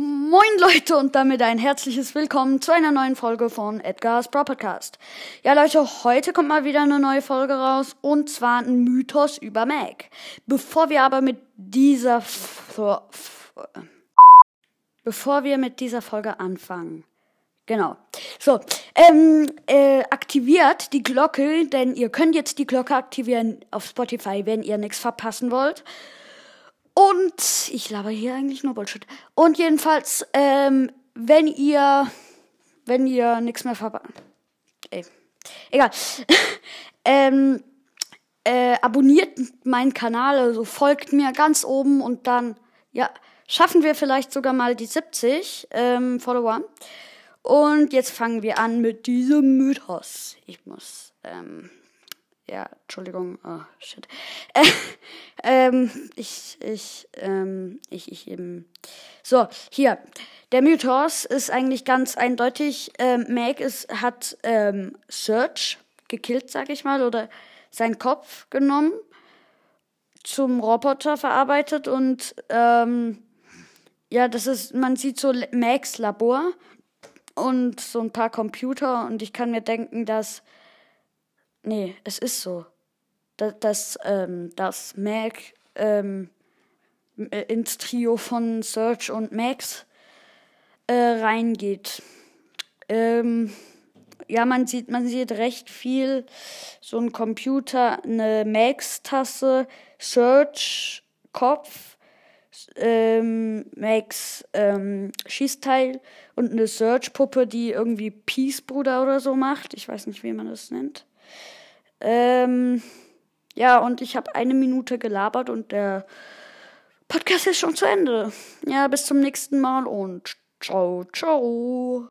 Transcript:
Moin Leute und damit ein herzliches Willkommen zu einer neuen Folge von Edgar's Pro Podcast. Ja Leute, heute kommt mal wieder eine neue Folge raus und zwar ein Mythos über Mac. Bevor wir aber mit dieser bevor wir mit dieser Folge anfangen. Genau. So, ähm, äh, aktiviert die Glocke, denn ihr könnt jetzt die Glocke aktivieren auf Spotify, wenn ihr nichts verpassen wollt. Und ich laber hier eigentlich nur Bullshit. Und jedenfalls, ähm, wenn ihr, wenn ihr nichts mehr verpasst. Ey, egal. ähm, äh, abonniert meinen Kanal, also folgt mir ganz oben und dann, ja, schaffen wir vielleicht sogar mal die 70 ähm, Follower. Und jetzt fangen wir an mit diesem Mythos. Ich muss, ähm, ja, Entschuldigung, oh, shit. Äh, ähm, ich, ich, ähm, ich, ich eben. So, hier. Der Mythos ist eigentlich ganz eindeutig. Ähm, Meg ist, hat ähm, Search gekillt, sag ich mal, oder seinen Kopf genommen, zum Roboter verarbeitet und ähm, ja, das ist, man sieht so Mags Labor und so ein paar Computer und ich kann mir denken, dass Nee, es ist so. Dass, dass, ähm, dass Mac ähm, äh, ins Trio von Search und Max äh, reingeht. Ähm, ja, man sieht, man sieht recht viel. So ein Computer, eine Max-Tasse, Search, Kopf, ähm, Max ähm, Schießteil und eine Search-Puppe, die irgendwie Peace Bruder oder so macht. Ich weiß nicht, wie man das nennt. Ähm, ja, und ich habe eine Minute gelabert und der Podcast ist schon zu Ende. Ja, bis zum nächsten Mal und ciao, ciao.